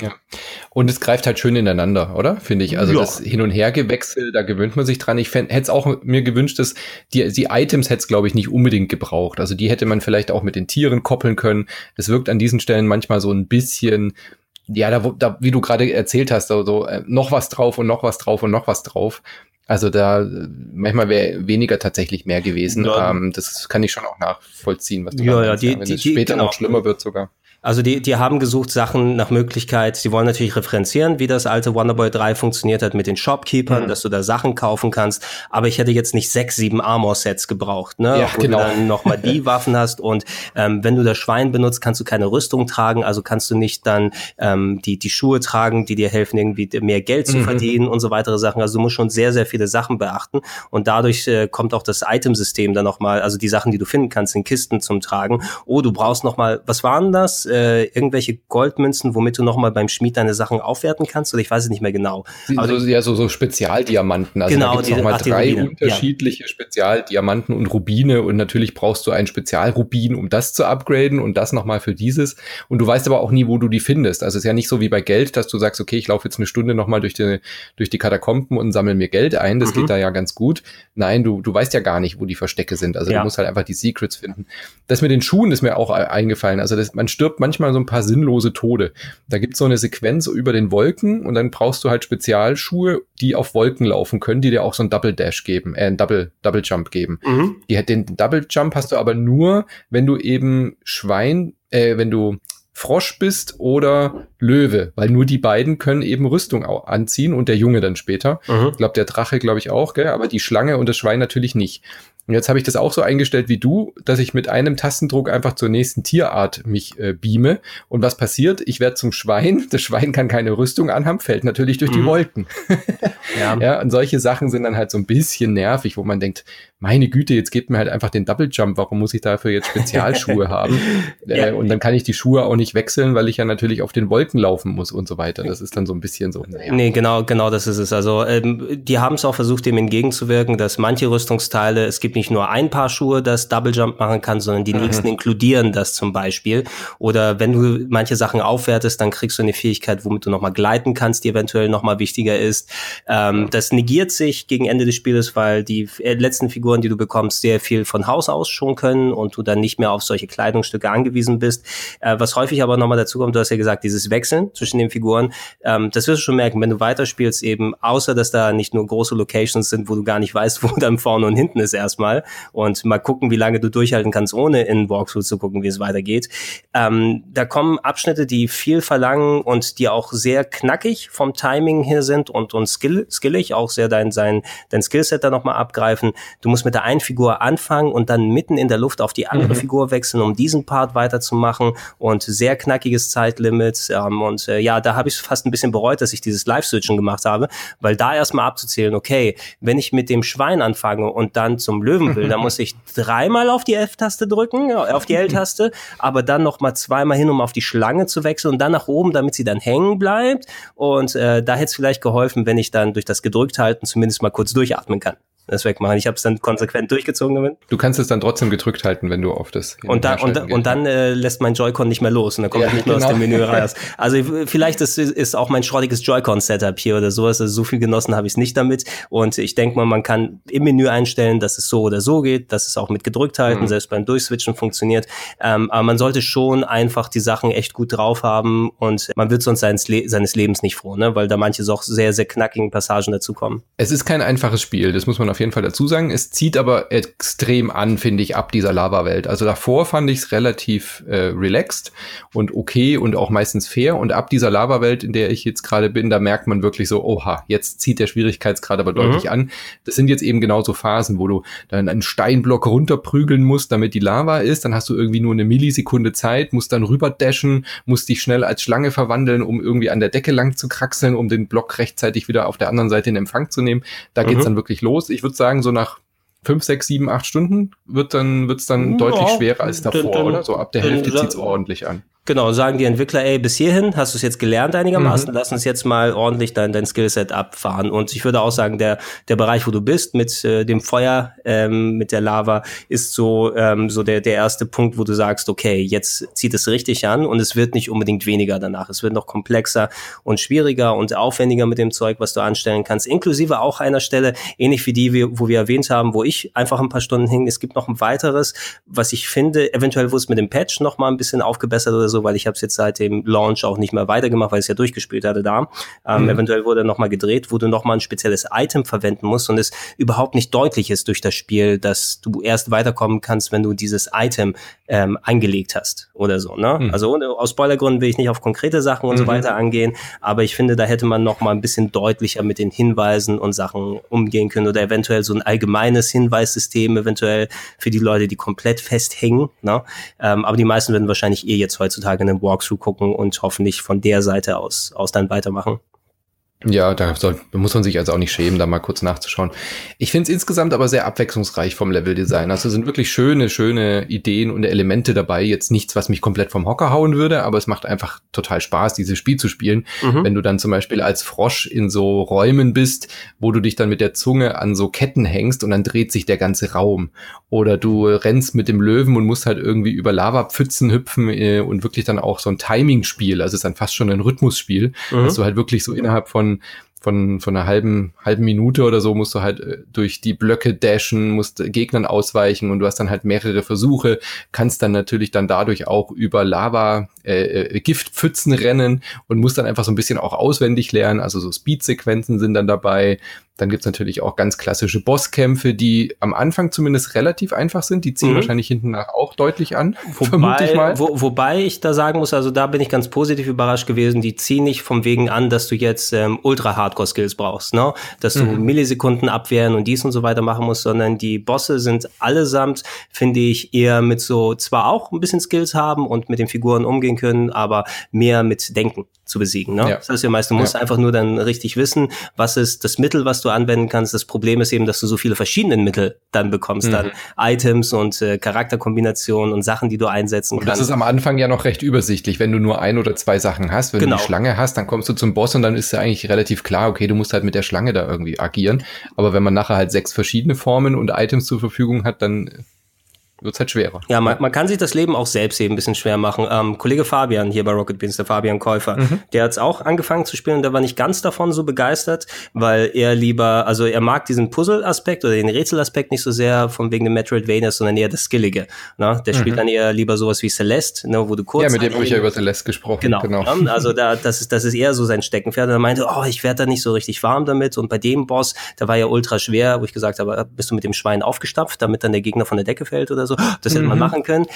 Ja. Und es greift halt schön ineinander, oder? Finde ich. Also ja. das Hin- und Hergewechsel, da gewöhnt man sich dran. Ich hätte es auch mir gewünscht, dass die, die Items hätte es, glaube ich, nicht unbedingt gebraucht. Also die hätte man vielleicht auch mit den Tieren koppeln können. Es wirkt an diesen Stellen manchmal so ein bisschen, ja, da, da wie du gerade erzählt hast, so, so äh, noch was drauf und noch was drauf und noch was drauf. Also da manchmal wäre weniger tatsächlich mehr gewesen. Ja. Ähm, das kann ich schon auch nachvollziehen, was du ja, ja, die, wenn die, es später genau. noch schlimmer wird sogar. Also die, die haben gesucht Sachen nach Möglichkeit, die wollen natürlich referenzieren, wie das alte Wonderboy 3 funktioniert hat mit den Shopkeepern, mhm. dass du da Sachen kaufen kannst. Aber ich hätte jetzt nicht sechs, sieben Armor-Sets gebraucht, ne? Ja, Wo genau. du dann nochmal die Waffen hast. Und ähm, wenn du das Schwein benutzt, kannst du keine Rüstung tragen, also kannst du nicht dann ähm, die, die Schuhe tragen, die dir helfen, irgendwie mehr Geld zu mhm. verdienen und so weitere Sachen. Also du musst schon sehr, sehr viele Sachen beachten. Und dadurch äh, kommt auch das Itemsystem dann nochmal, also die Sachen, die du finden kannst in Kisten zum Tragen. Oh, du brauchst nochmal, was waren das? Äh, irgendwelche Goldmünzen, womit du nochmal beim Schmied deine Sachen aufwerten kannst? Oder ich weiß es nicht mehr genau. Also, ja, so, so Spezialdiamanten. Also genau, da gibt's nochmal drei unterschiedliche ja. Spezialdiamanten und Rubine und natürlich brauchst du ein Spezialrubin, um das zu upgraden und das nochmal für dieses. Und du weißt aber auch nie, wo du die findest. Also es ist ja nicht so wie bei Geld, dass du sagst, okay, ich laufe jetzt eine Stunde nochmal durch die, durch die Katakomben und sammle mir Geld ein. Das mhm. geht da ja ganz gut. Nein, du, du weißt ja gar nicht, wo die Verstecke sind. Also ja. du musst halt einfach die Secrets finden. Das mit den Schuhen ist mir auch eingefallen. Also das, man stirbt manchmal so ein paar Sinn sinnlose Tode. Da gibt's so eine Sequenz über den Wolken und dann brauchst du halt Spezialschuhe, die auf Wolken laufen können, die dir auch so ein Double Dash geben, äh, ein Double, Double Jump geben. Mhm. Die, den Double Jump hast du aber nur, wenn du eben Schwein, äh, wenn du Frosch bist oder Löwe, weil nur die beiden können eben Rüstung anziehen und der Junge dann später. Mhm. Ich glaube, der Drache, glaube ich, auch, gell? aber die Schlange und das Schwein natürlich nicht. Und jetzt habe ich das auch so eingestellt wie du, dass ich mit einem Tastendruck einfach zur nächsten Tierart mich äh, beame. Und was passiert? Ich werde zum Schwein. Das Schwein kann keine Rüstung anhaben, fällt natürlich durch mhm. die Wolken. ja. ja, und solche Sachen sind dann halt so ein bisschen nervig, wo man denkt, meine Güte, jetzt gebt mir halt einfach den Double Jump. Warum muss ich dafür jetzt Spezialschuhe haben? Äh, ja. und dann kann ich die Schuhe auch nicht wechseln, weil ich ja natürlich auf den Wolken laufen muss und so weiter. Das ist dann so ein bisschen so. Naja. Nee, genau, genau das ist es. Also ähm, die haben es auch versucht, dem entgegenzuwirken, dass manche Rüstungsteile, es gibt gibt nicht nur ein Paar Schuhe, das Double Jump machen kann, sondern die mhm. nächsten inkludieren das zum Beispiel. Oder wenn du manche Sachen aufwertest, dann kriegst du eine Fähigkeit, womit du nochmal gleiten kannst, die eventuell nochmal wichtiger ist. Ähm, das negiert sich gegen Ende des Spieles, weil die äh, letzten Figuren, die du bekommst, sehr viel von Haus aus schon können und du dann nicht mehr auf solche Kleidungsstücke angewiesen bist. Äh, was häufig aber nochmal dazu kommt, du hast ja gesagt, dieses Wechseln zwischen den Figuren, ähm, das wirst du schon merken, wenn du weiterspielst eben, außer dass da nicht nur große Locations sind, wo du gar nicht weißt, wo dann vorne und hinten ist erstmal und mal gucken, wie lange du durchhalten kannst, ohne in Walkthrough zu gucken, wie es weitergeht. Ähm, da kommen Abschnitte, die viel verlangen und die auch sehr knackig vom Timing her sind und, und skill, skillig, auch sehr dein, sein, dein Skillset da nochmal abgreifen. Du musst mit der einen Figur anfangen und dann mitten in der Luft auf die andere mhm. Figur wechseln, um diesen Part weiterzumachen und sehr knackiges Zeitlimit. Ähm, und äh, ja, da habe ich fast ein bisschen bereut, dass ich dieses Live-Switchen gemacht habe, weil da erstmal abzuzählen, okay, wenn ich mit dem Schwein anfange und dann zum Löwen will, dann muss ich dreimal auf die F-Taste drücken, auf die L-Taste, aber dann noch mal zweimal hin, um auf die Schlange zu wechseln und dann nach oben, damit sie dann hängen bleibt. Und äh, da hätte es vielleicht geholfen, wenn ich dann durch das gedrückt halten zumindest mal kurz durchatmen kann das wegmachen. Ich habe es dann konsequent durchgezogen damit. Du kannst es dann trotzdem gedrückt halten, wenn du auf das. Und, da, und, und dann äh, lässt mein Joy-Con nicht mehr los und dann komme ja, ich nicht mehr genau. aus dem Menü raus. Also vielleicht ist, ist auch mein schrottiges Joy-Con-Setup hier oder sowas. Also so viel genossen habe ich es nicht damit. Und ich denke mal, man kann im Menü einstellen, dass es so oder so geht, dass es auch mit gedrückt halten, mhm. selbst beim Durchswitchen funktioniert. Ähm, aber man sollte schon einfach die Sachen echt gut drauf haben und man wird sonst seines, Le seines Lebens nicht froh, ne? weil da manche auch sehr, sehr knackigen Passagen dazukommen. Es ist kein einfaches Spiel, das muss man auf jeden Fall dazu sagen. Es zieht aber extrem an, finde ich, ab dieser Lava-Welt. Also davor fand ich es relativ äh, relaxed und okay und auch meistens fair. Und ab dieser Lava-Welt, in der ich jetzt gerade bin, da merkt man wirklich so, oha, jetzt zieht der Schwierigkeitsgrad aber deutlich mhm. an. Das sind jetzt eben genauso Phasen, wo du dann einen Steinblock runterprügeln musst, damit die Lava ist. Dann hast du irgendwie nur eine Millisekunde Zeit, musst dann rüber dashen, musst dich schnell als Schlange verwandeln, um irgendwie an der Decke lang zu kraxeln, um den Block rechtzeitig wieder auf der anderen Seite in Empfang zu nehmen. Da geht's mhm. dann wirklich los. Ich würde sagen, so nach fünf, sechs, sieben, acht Stunden wird dann wird's dann ja, deutlich schwerer als davor, dann, oder? So ab der Hälfte zieht's ordentlich an. Genau, sagen die Entwickler, ey, bis hierhin hast du es jetzt gelernt einigermaßen, mhm. lass uns jetzt mal ordentlich dein, dein Skillset abfahren. Und ich würde auch sagen, der, der Bereich, wo du bist, mit äh, dem Feuer, ähm, mit der Lava, ist so, ähm, so der, der erste Punkt, wo du sagst, okay, jetzt zieht es richtig an und es wird nicht unbedingt weniger danach. Es wird noch komplexer und schwieriger und aufwendiger mit dem Zeug, was du anstellen kannst, inklusive auch einer Stelle, ähnlich wie die, wo wir erwähnt haben, wo ich einfach ein paar Stunden hing. Es gibt noch ein weiteres, was ich finde, eventuell wurde es mit dem Patch noch mal ein bisschen aufgebessert oder so, weil ich habe es jetzt seit dem Launch auch nicht mehr weitergemacht, weil ich es ja durchgespielt hatte da. Ähm, mhm. Eventuell wurde nochmal gedreht, wo du nochmal ein spezielles Item verwenden musst und es überhaupt nicht deutlich ist durch das Spiel, dass du erst weiterkommen kannst, wenn du dieses Item ähm, eingelegt hast oder so. Ne? Mhm. Also aus Spoilergründen will ich nicht auf konkrete Sachen und mhm. so weiter angehen, aber ich finde, da hätte man noch mal ein bisschen deutlicher mit den Hinweisen und Sachen umgehen können oder eventuell so ein allgemeines Hinweissystem eventuell für die Leute, die komplett festhängen. Ne? Ähm, aber die meisten werden wahrscheinlich eh jetzt heutzutage Tage einen Walkthrough gucken und hoffentlich von der Seite aus, aus dann weitermachen. Ja, da, soll, muss man sich also auch nicht schämen, da mal kurz nachzuschauen. Ich finde es insgesamt aber sehr abwechslungsreich vom Leveldesign. Also sind wirklich schöne, schöne Ideen und Elemente dabei. Jetzt nichts, was mich komplett vom Hocker hauen würde, aber es macht einfach total Spaß, dieses Spiel zu spielen. Mhm. Wenn du dann zum Beispiel als Frosch in so Räumen bist, wo du dich dann mit der Zunge an so Ketten hängst und dann dreht sich der ganze Raum. Oder du rennst mit dem Löwen und musst halt irgendwie über Lavapfützen hüpfen äh, und wirklich dann auch so ein Timing-Spiel. Also es ist dann fast schon ein Rhythmusspiel, mhm. dass du halt wirklich so innerhalb von von, von einer halben, halben Minute oder so musst du halt äh, durch die Blöcke dashen, musst Gegnern ausweichen und du hast dann halt mehrere Versuche, kannst dann natürlich dann dadurch auch über Lava, äh, äh, Giftpfützen rennen und musst dann einfach so ein bisschen auch auswendig lernen, also so Speed-Sequenzen sind dann dabei, dann gibt's natürlich auch ganz klassische Bosskämpfe, die am Anfang zumindest relativ einfach sind. Die ziehen mhm. wahrscheinlich hinten nach auch deutlich an, wobei, ich mal. Wo, wobei ich da sagen muss, also da bin ich ganz positiv überrascht gewesen. Die ziehen nicht vom Wegen an, dass du jetzt ähm, Ultra-Hardcore-Skills brauchst, ne? Dass du mhm. Millisekunden abwehren und dies und so weiter machen musst, sondern die Bosse sind allesamt, finde ich, eher mit so, zwar auch ein bisschen Skills haben und mit den Figuren umgehen können, aber mehr mit Denken. Zu besiegen. Ne? Ja. Das heißt ja meist, du musst ja. einfach nur dann richtig wissen, was ist das Mittel, was du anwenden kannst. Das Problem ist eben, dass du so viele verschiedene Mittel dann bekommst, mhm. dann Items und äh, Charakterkombinationen und Sachen, die du einsetzen und kannst. Das ist am Anfang ja noch recht übersichtlich, wenn du nur ein oder zwei Sachen hast. Wenn genau. du die Schlange hast, dann kommst du zum Boss und dann ist ja eigentlich relativ klar, okay, du musst halt mit der Schlange da irgendwie agieren. Aber wenn man nachher halt sechs verschiedene Formen und Items zur Verfügung hat, dann wird es halt schwerer. Ja, man, man kann sich das Leben auch selbst eben ein bisschen schwer machen. Ähm, Kollege Fabian hier bei Rocket Beans, der Fabian Käufer, mhm. der hat auch angefangen zu spielen und der war nicht ganz davon so begeistert, weil er lieber, also er mag diesen Puzzle-Aspekt oder den Rätsel-Aspekt nicht so sehr von wegen dem Metroidvania, sondern eher das Skillige. Ne? Der mhm. spielt dann eher lieber sowas wie Celeste, ne, wo du kurz. Ja, mit dem habe ich ja über Celeste gesprochen. Genau. genau. Ne? Also da, das ist, das ist eher so sein Steckenpferd. Und er meinte, oh, ich werde da nicht so richtig warm damit. Und bei dem Boss, der war ja ultra schwer, wo ich gesagt habe, bist du mit dem Schwein aufgestapft, damit dann der Gegner von der Decke fällt oder so. Das hätte man mhm. machen können.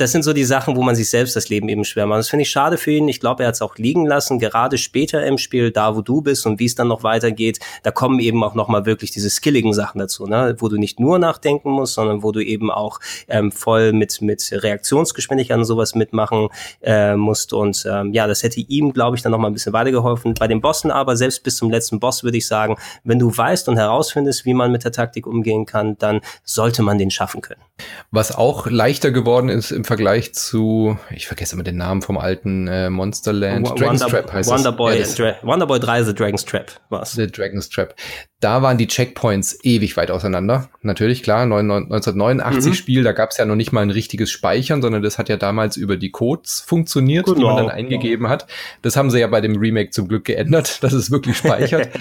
Das sind so die Sachen, wo man sich selbst das Leben eben schwer macht. Das finde ich schade für ihn. Ich glaube, er hat es auch liegen lassen. Gerade später im Spiel, da wo du bist und wie es dann noch weitergeht, da kommen eben auch nochmal wirklich diese skilligen Sachen dazu, ne? wo du nicht nur nachdenken musst, sondern wo du eben auch ähm, voll mit, mit Reaktionsgeschwindigkeit und sowas mitmachen äh, musst. Und ähm, ja, das hätte ihm, glaube ich, dann nochmal ein bisschen weitergeholfen. Bei den Bossen aber, selbst bis zum letzten Boss, würde ich sagen, wenn du weißt und herausfindest, wie man mit der Taktik umgehen kann, dann sollte man den schaffen können. Was auch leichter geworden ist im Vergleich zu, ich vergesse immer den Namen vom alten äh, Monsterland. W Dragon's Wonder, Trap heißt Wonderboy, es. Ja, Wonderboy 3 The Dragon's Trap war's. The Dragon's Trap. Da waren die Checkpoints ewig weit auseinander. Natürlich, klar, 1989 mhm. Spiel, da gab es ja noch nicht mal ein richtiges Speichern, sondern das hat ja damals über die Codes funktioniert, genau, die man dann eingegeben genau. hat. Das haben sie ja bei dem Remake zum Glück geändert, dass es wirklich speichert.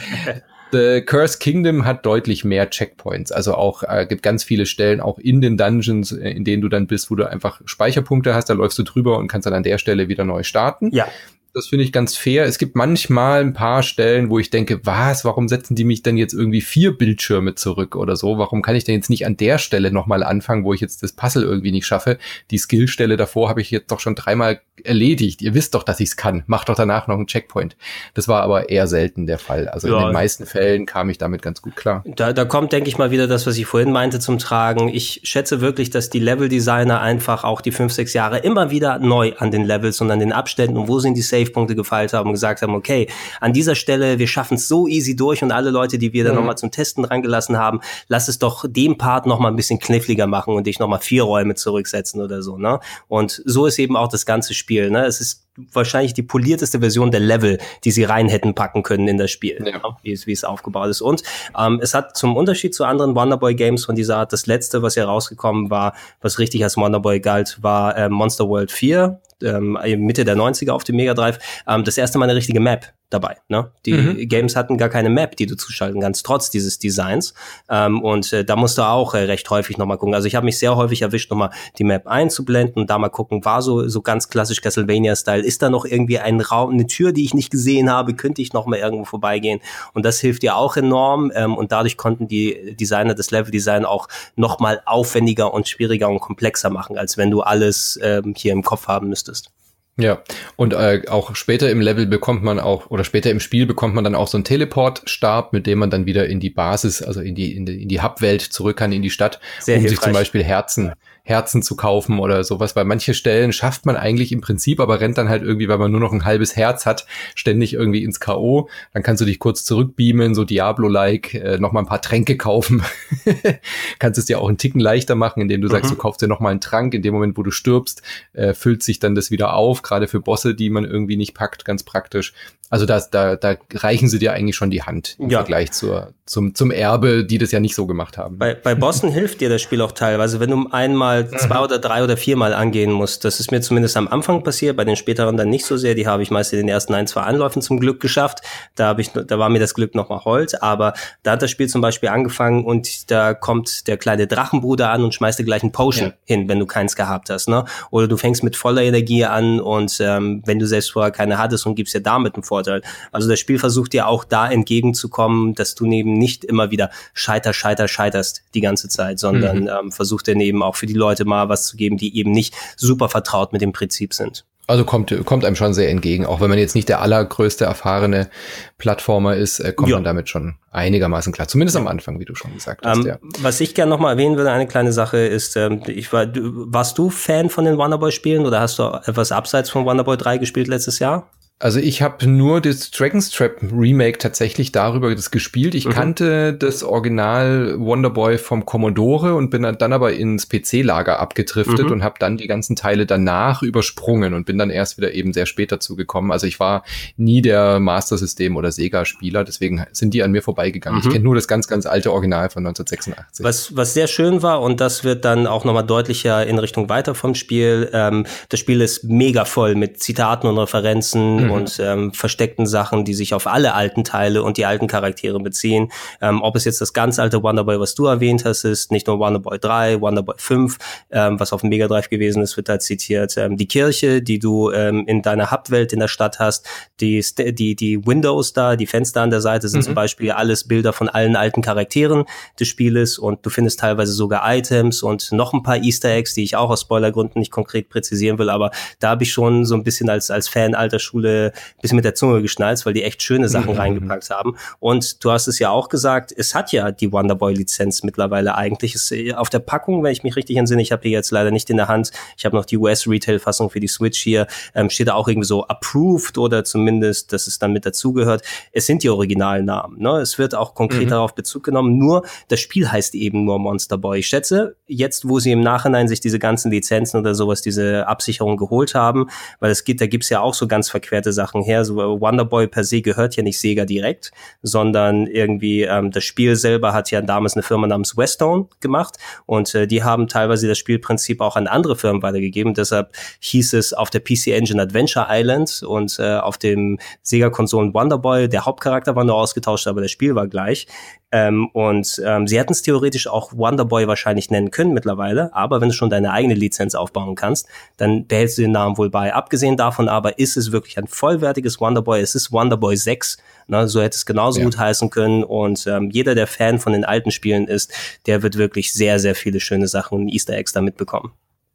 The Curse Kingdom hat deutlich mehr Checkpoints. Also auch äh, gibt ganz viele Stellen auch in den Dungeons, äh, in denen du dann bist, wo du einfach Speicherpunkte hast. Da läufst du drüber und kannst dann an der Stelle wieder neu starten. Ja. Das finde ich ganz fair. Es gibt manchmal ein paar Stellen, wo ich denke, was, warum setzen die mich denn jetzt irgendwie vier Bildschirme zurück oder so? Warum kann ich denn jetzt nicht an der Stelle nochmal anfangen, wo ich jetzt das Puzzle irgendwie nicht schaffe? Die Skillstelle davor habe ich jetzt doch schon dreimal erledigt. Ihr wisst doch, dass ich es kann. Macht doch danach noch einen Checkpoint. Das war aber eher selten der Fall. Also ja. in den meisten Fällen kam ich damit ganz gut klar. Da, da kommt, denke ich mal, wieder das, was ich vorhin meinte, zum Tragen. Ich schätze wirklich, dass die Level-Designer einfach auch die fünf, sechs Jahre immer wieder neu an den Levels und an den Abständen und wo sind die Safe Savepunkte gefeilt haben und gesagt haben, okay, an dieser Stelle, wir schaffen es so easy durch und alle Leute, die wir dann mhm. nochmal zum Testen rangelassen haben, lass es doch dem Part nochmal ein bisschen kniffliger machen und dich nochmal vier Räume zurücksetzen oder so, ne? Und so ist eben auch das ganze Spiel, ne? Es ist wahrscheinlich die polierteste Version der Level, die sie rein hätten packen können in das Spiel, ja. Ne? wie, es, wie es aufgebaut ist. Und ähm, es hat zum Unterschied zu anderen Wonderboy Games von dieser Art, das letzte, was hier rausgekommen war, was richtig als Wonderboy galt, war äh, Monster World 4 ähm, Mitte der 90er auf dem Mega Drive, ähm, das erste Mal eine richtige Map dabei. Ne? Die mhm. Games hatten gar keine Map, die du zuschalten kannst, trotz dieses Designs. Ähm, und äh, da musst du auch äh, recht häufig nochmal gucken. Also ich habe mich sehr häufig erwischt, nochmal die Map einzublenden und da mal gucken, war so, so ganz klassisch Castlevania-Style. Ist da noch irgendwie ein Raum, eine Tür, die ich nicht gesehen habe? Könnte ich nochmal irgendwo vorbeigehen? Und das hilft dir auch enorm. Ähm, und dadurch konnten die Designer das Level-Design auch nochmal aufwendiger und schwieriger und komplexer machen, als wenn du alles ähm, hier im Kopf haben müsstest. Ja, und äh, auch später im Level bekommt man auch, oder später im Spiel bekommt man dann auch so einen Teleportstab, mit dem man dann wieder in die Basis, also in die, in die, in die Hubwelt zurück kann, in die Stadt, Sehr um hilfreich. sich zum Beispiel Herzen, Herzen zu kaufen oder sowas. Bei manche Stellen schafft man eigentlich im Prinzip, aber rennt dann halt irgendwie, weil man nur noch ein halbes Herz hat, ständig irgendwie ins K.O. Dann kannst du dich kurz zurückbeamen, so Diablo-like, äh, noch mal ein paar Tränke kaufen. kannst es dir auch einen Ticken leichter machen, indem du mhm. sagst, du kaufst dir noch mal einen Trank. In dem Moment, wo du stirbst, äh, füllt sich dann das wieder auf, gerade für Bosse, die man irgendwie nicht packt, ganz praktisch. Also da, da, da reichen sie dir eigentlich schon die Hand im ja. Vergleich zur, zum, zum Erbe, die das ja nicht so gemacht haben. Bei, bei Bossen hilft dir das Spiel auch teilweise, wenn du einmal mhm. zwei oder drei oder viermal angehen musst. Das ist mir zumindest am Anfang passiert, bei den späteren dann nicht so sehr. Die habe ich meist in den ersten ein, zwei Anläufen zum Glück geschafft. Da habe ich, da war mir das Glück nochmal Holz. Aber da hat das Spiel zum Beispiel angefangen und da kommt der kleine Drachenbruder an und schmeißt dir gleich ein Potion ja. hin, wenn du keins gehabt hast. Ne? Oder du fängst mit voller Energie an und ähm, wenn du selbst vorher keine hattest und gibst dir damit einen Vorteil. Also das Spiel versucht dir auch da entgegenzukommen, dass du neben nicht immer wieder scheiter, scheiter, scheiterst die ganze Zeit, sondern mhm. ähm, versucht dir eben auch für die Leute mal was zu geben, die eben nicht super vertraut mit dem Prinzip sind. Also kommt, kommt einem schon sehr entgegen. Auch wenn man jetzt nicht der allergrößte erfahrene Plattformer ist, äh, kommt ja. man damit schon einigermaßen klar. Zumindest am Anfang, wie du schon gesagt hast. Ähm, ja. Was ich gerne nochmal erwähnen würde, eine kleine Sache ist, ähm, ich war, du, warst du Fan von den Wonderboy-Spielen oder hast du etwas abseits von Wonderboy 3 gespielt letztes Jahr? Also ich habe nur das Dragon's Trap Remake tatsächlich darüber das gespielt. Ich mhm. kannte das Original Wonderboy vom Commodore und bin dann aber ins PC-Lager abgedriftet mhm. und habe dann die ganzen Teile danach übersprungen und bin dann erst wieder eben sehr spät dazu gekommen. Also ich war nie der Master System oder Sega-Spieler, deswegen sind die an mir vorbeigegangen. Mhm. Ich kenne nur das ganz, ganz alte Original von 1986. Was, was sehr schön war und das wird dann auch nochmal deutlicher in Richtung weiter vom Spiel. Ähm, das Spiel ist mega voll mit Zitaten und Referenzen mhm. und ähm, versteckten Sachen, die sich auf alle alten Teile und die alten Charaktere beziehen. Ähm, ob es jetzt das ganz alte Wonderboy, was du erwähnt hast, ist nicht nur Wonderboy 3, Wonderboy 5, ähm, was auf dem Mega Drive gewesen ist, wird da zitiert. Ähm, die Kirche, die du ähm, in deiner Hubwelt in der Stadt hast, die, die, die Windows da, die Fenster an der Seite sind mhm. zum Beispiel alles Bilder von allen alten Charakteren des Spieles und du findest teilweise sogar Items und noch ein paar Easter Eggs, die ich auch aus Spoilergründen nicht konkret präzisieren will, aber da habe ich schon so ein bisschen als, als Fan alter Schule bisschen mit der Zunge geschnalzt, weil die echt schöne Sachen mhm. reingepackt haben. Und du hast es ja auch gesagt, es hat ja die Wonderboy-Lizenz mittlerweile eigentlich. Es, äh, auf der Packung, wenn ich mich richtig entsinne, ich habe die jetzt leider nicht in der Hand, ich habe noch die US-Retail-Fassung für die Switch hier, ähm, steht da auch irgendwie so approved oder zumindest, dass es dann mit dazugehört. Es sind die Originalnamen. Ne? Es wird auch konkret mhm. darauf Bezug genommen, nur das Spiel heißt eben nur Monster Boy. Ich schätze, jetzt, wo sie im Nachhinein sich diese ganzen Lizenzen oder sowas, diese Absicherung geholt haben, weil es gibt, da gibt's ja auch so ganz verquerte Sachen her. So Wonderboy per se gehört ja nicht Sega direkt, sondern irgendwie ähm, das Spiel selber hat ja damals eine Firma namens Westone gemacht und äh, die haben teilweise das Spielprinzip auch an andere Firmen weitergegeben. Deshalb hieß es auf der PC Engine Adventure Island und äh, auf dem Sega-Konsolen Wonderboy, der Hauptcharakter war nur ausgetauscht, aber das Spiel war gleich. Ähm, und ähm, sie hätten es theoretisch auch Wonderboy wahrscheinlich nennen können mittlerweile, aber wenn du schon deine eigene Lizenz aufbauen kannst, dann behältst du den Namen wohl bei. Abgesehen davon aber ist es wirklich ein vollwertiges Wonderboy. Es ist Wonderboy 6, ne? so hätte es genauso ja. gut heißen können. Und ähm, jeder, der Fan von den alten Spielen ist, der wird wirklich sehr, sehr viele schöne Sachen und Easter Eggs damit bekommen.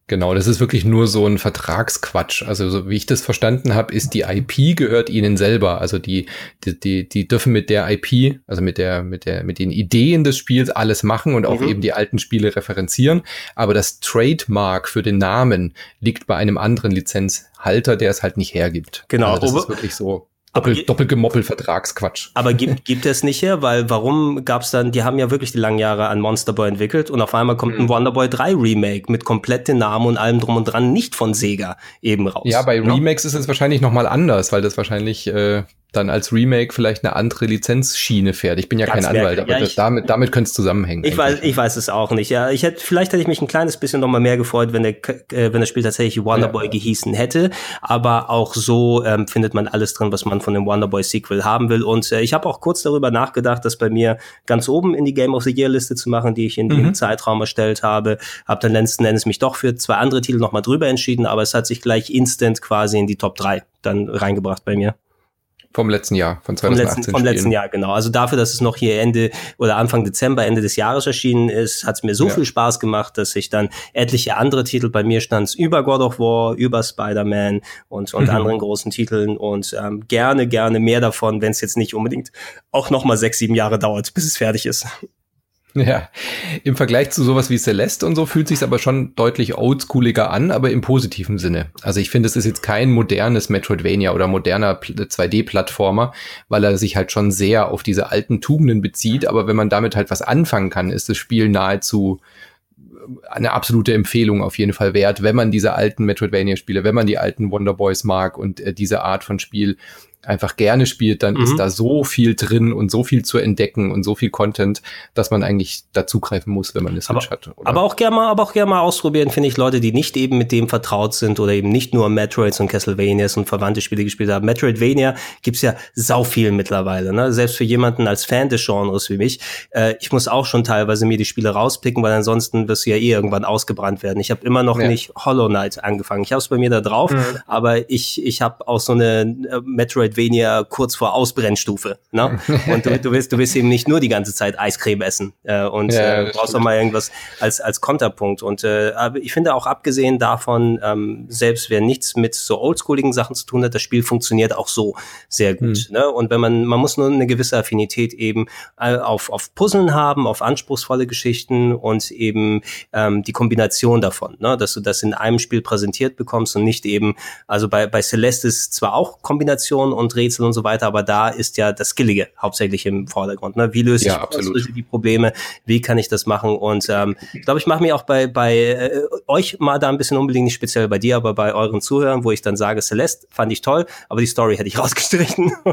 Genau, das ist wirklich nur so ein Vertragsquatsch. Also so wie ich das verstanden habe, ist die IP gehört ihnen selber. Also die, die, die, die dürfen mit der IP, also mit der, mit der, mit den Ideen des Spiels alles machen und auch mhm. eben die alten Spiele referenzieren. Aber das Trademark für den Namen liegt bei einem anderen Lizenzhalter, der es halt nicht hergibt. Genau, also das ist wirklich so. Doppel, doppelgemoppel Vertragsquatsch. Aber gibt, gibt es nicht her, weil warum gab's dann, die haben ja wirklich die langen Jahre an Monster Boy entwickelt und auf einmal kommt mhm. ein Wonderboy 3 Remake mit komplett den Namen und allem drum und dran nicht von Sega eben raus. Ja, bei Remakes ist es wahrscheinlich nochmal anders, weil das wahrscheinlich äh, dann als Remake vielleicht eine andere Lizenzschiene fährt. Ich bin ja Ganz kein Anwalt, aber ja, ich, damit, damit könnte es zusammenhängen. Ich weiß, ich weiß es auch nicht. Ja, ich hätte, vielleicht hätte ich mich ein kleines bisschen noch mal mehr gefreut, wenn der, äh, wenn das Spiel tatsächlich Wonderboy ja. gehießen hätte. Aber auch so ähm, findet man alles drin, was man von dem Wonderboy Sequel haben will. Und äh, ich habe auch kurz darüber nachgedacht, das bei mir ganz oben in die Game of the Year Liste zu machen, die ich in mhm. dem Zeitraum erstellt habe. Hab dann letzten Endes mich doch für zwei andere Titel noch mal drüber entschieden, aber es hat sich gleich instant quasi in die Top 3 dann reingebracht bei mir. Vom letzten Jahr, von 2018. Vom letzten, vom letzten Jahr, genau. Also dafür, dass es noch hier Ende oder Anfang Dezember, Ende des Jahres erschienen ist, hat es mir so ja. viel Spaß gemacht, dass ich dann etliche andere Titel bei mir stand, über God of War, über Spider-Man und, und mhm. anderen großen Titeln und ähm, gerne, gerne mehr davon, wenn es jetzt nicht unbedingt auch noch mal sechs, sieben Jahre dauert, bis es fertig ist. Ja, im Vergleich zu sowas wie Celeste und so fühlt sich aber schon deutlich oldschooliger an, aber im positiven Sinne. Also ich finde, es ist jetzt kein modernes Metroidvania oder moderner 2D-Plattformer, weil er sich halt schon sehr auf diese alten Tugenden bezieht. Aber wenn man damit halt was anfangen kann, ist das Spiel nahezu eine absolute Empfehlung auf jeden Fall wert, wenn man diese alten Metroidvania-Spiele, wenn man die alten Wonder Boys mag und äh, diese Art von Spiel einfach gerne spielt, dann mhm. ist da so viel drin und so viel zu entdecken und so viel Content, dass man eigentlich dazugreifen muss, wenn man eine Switch aber, hat. Oder? Aber auch gerne mal, aber auch gerne mal ausprobieren, finde ich, Leute, die nicht eben mit dem vertraut sind oder eben nicht nur Metroids und Castlevanias und verwandte Spiele gespielt haben. Metroidvania gibt's ja sau viel mittlerweile, ne? Selbst für jemanden als Fan des Genres wie mich. Äh, ich muss auch schon teilweise mir die Spiele rauspicken, weil ansonsten wirst du ja eh irgendwann ausgebrannt werden. Ich habe immer noch ja. nicht Hollow Knight angefangen. Ich habe es bei mir da drauf, mhm. aber ich, ich habe auch so eine äh, Metroid Metroidvania kurz vor Ausbrennstufe. Ne? Und du, du, willst, du willst eben nicht nur die ganze Zeit Eiscreme essen äh, und ja, äh, brauchst auch mal irgendwas als, als Konterpunkt. Und äh, ich finde auch abgesehen davon, ähm, selbst wer nichts mit so oldschooligen Sachen zu tun hat, das Spiel funktioniert auch so sehr gut. Mhm. Ne? Und wenn man, man muss nur eine gewisse Affinität eben äh, auf, auf Puzzeln haben, auf anspruchsvolle Geschichten und eben ähm, die Kombination davon, ne? dass du das in einem Spiel präsentiert bekommst und nicht eben, also bei, bei Celeste ist zwar auch Kombination und Rätsel und so weiter, aber da ist ja das Skillige hauptsächlich im Vordergrund. Ne? Wie löse ja, ich löse die Probleme? Wie kann ich das machen? Und ähm, ich glaube, ich mache mir auch bei, bei äh, euch mal da ein bisschen unbedingt, nicht speziell bei dir, aber bei euren Zuhörern, wo ich dann sage, Celeste fand ich toll, aber die Story hätte ich rausgestrichen. oh,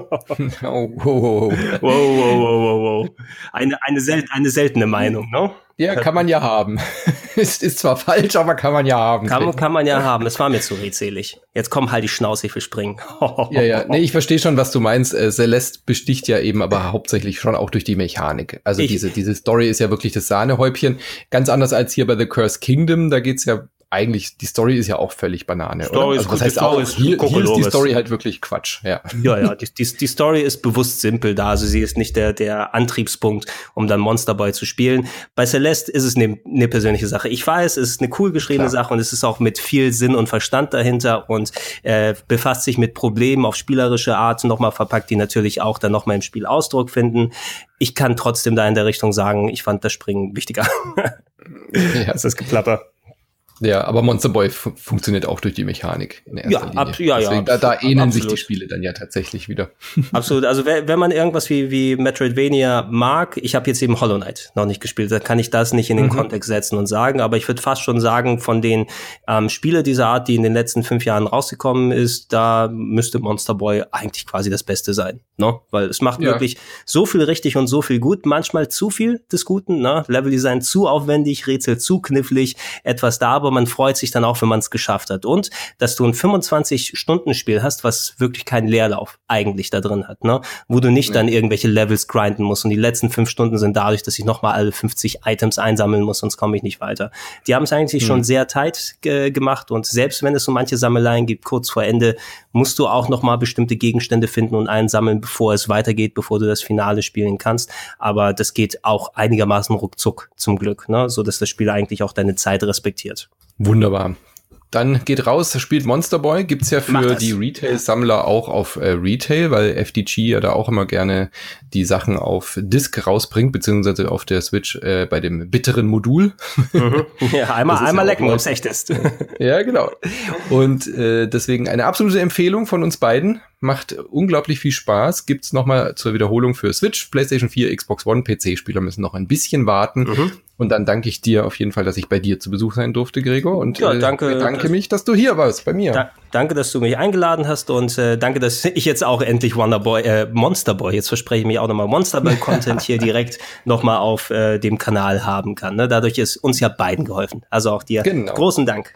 wow, wow, wow, wow, wow, wow. Eine, eine, sel eine seltene Meinung, ne? Ja, kann man ja haben. ist, ist zwar falsch, aber kann man ja haben. Kann, kann man ja haben. Es war mir zu redselig. Jetzt komm halt die Schnauze, ich will springen. ja, ja. Nee, ich verstehe schon, was du meinst. Äh, Celeste besticht ja eben aber hauptsächlich schon auch durch die Mechanik. Also ich, diese, diese Story ist ja wirklich das Sahnehäubchen. Ganz anders als hier bei The Cursed Kingdom. Da geht's ja eigentlich, die Story ist ja auch völlig Banane. Story oder? Also, das heißt Story auch, hier, hier ist die Story halt wirklich Quatsch. Ja, ja, ja die, die, die Story ist bewusst simpel da. Also sie ist nicht der, der Antriebspunkt, um dann Monster Boy zu spielen. Bei Celeste ist es eine ne persönliche Sache. Ich weiß, es ist eine cool geschriebene Klar. Sache und es ist auch mit viel Sinn und Verstand dahinter und äh, befasst sich mit Problemen auf spielerische Art nochmal verpackt, die natürlich auch dann nochmal im Spiel Ausdruck finden. Ich kann trotzdem da in der Richtung sagen, ich fand das Springen wichtiger. ja. Das ist Geplapper. Ja, aber Monster Boy funktioniert auch durch die Mechanik in erster ja, Linie. Ab, ja, Deswegen, ja, da, da ähneln absolut. sich die Spiele dann ja tatsächlich wieder. Absolut. Also wenn man irgendwas wie, wie Metroidvania mag, ich habe jetzt eben Hollow Knight noch nicht gespielt, da kann ich das nicht in den mhm. Kontext setzen und sagen, aber ich würde fast schon sagen, von den ähm, Spiele dieser Art, die in den letzten fünf Jahren rausgekommen ist, da müsste Monster Boy eigentlich quasi das Beste sein. Ne? Weil es macht ja. wirklich so viel richtig und so viel gut, manchmal zu viel des Guten, ne? Leveldesign zu aufwendig, Rätsel zu knifflig, etwas da, aber aber man freut sich dann auch, wenn man es geschafft hat. Und dass du ein 25-Stunden-Spiel hast, was wirklich keinen Leerlauf eigentlich da drin hat, ne? Wo du nicht ja. dann irgendwelche Levels grinden musst. Und die letzten fünf Stunden sind dadurch, dass ich nochmal alle 50 Items einsammeln muss, sonst komme ich nicht weiter. Die haben es eigentlich mhm. schon sehr tight ge gemacht und selbst wenn es so manche Sammeleien gibt, kurz vor Ende, musst du auch nochmal bestimmte Gegenstände finden und einsammeln, bevor es weitergeht, bevor du das Finale spielen kannst. Aber das geht auch einigermaßen ruckzuck zum Glück, ne? so dass das Spiel eigentlich auch deine Zeit respektiert. Wunderbar. Dann geht raus, spielt Monster Boy. Gibt's ja für die Retail-Sammler auch auf äh, Retail, weil FDG ja da auch immer gerne die Sachen auf Disk rausbringt, beziehungsweise auf der Switch äh, bei dem bitteren Modul. Mhm. Ja, einmal, einmal ja lecken, ob es echt ist. ja, genau. Und äh, deswegen eine absolute Empfehlung von uns beiden. Macht unglaublich viel Spaß. Gibt's nochmal zur Wiederholung für Switch, PlayStation 4, Xbox One, PC-Spieler müssen noch ein bisschen warten. Mhm. Und dann danke ich dir auf jeden Fall, dass ich bei dir zu Besuch sein durfte, Gregor. Und ja, danke, äh, danke mich, dass du hier warst bei mir. Da, danke, dass du mich eingeladen hast und äh, danke, dass ich jetzt auch endlich Wonderboy, äh, Monsterboy, jetzt verspreche ich mich auch nochmal Monsterboy-Content hier direkt nochmal auf äh, dem Kanal haben kann. Ne? Dadurch ist uns ja beiden geholfen. Also auch dir genau. großen Dank.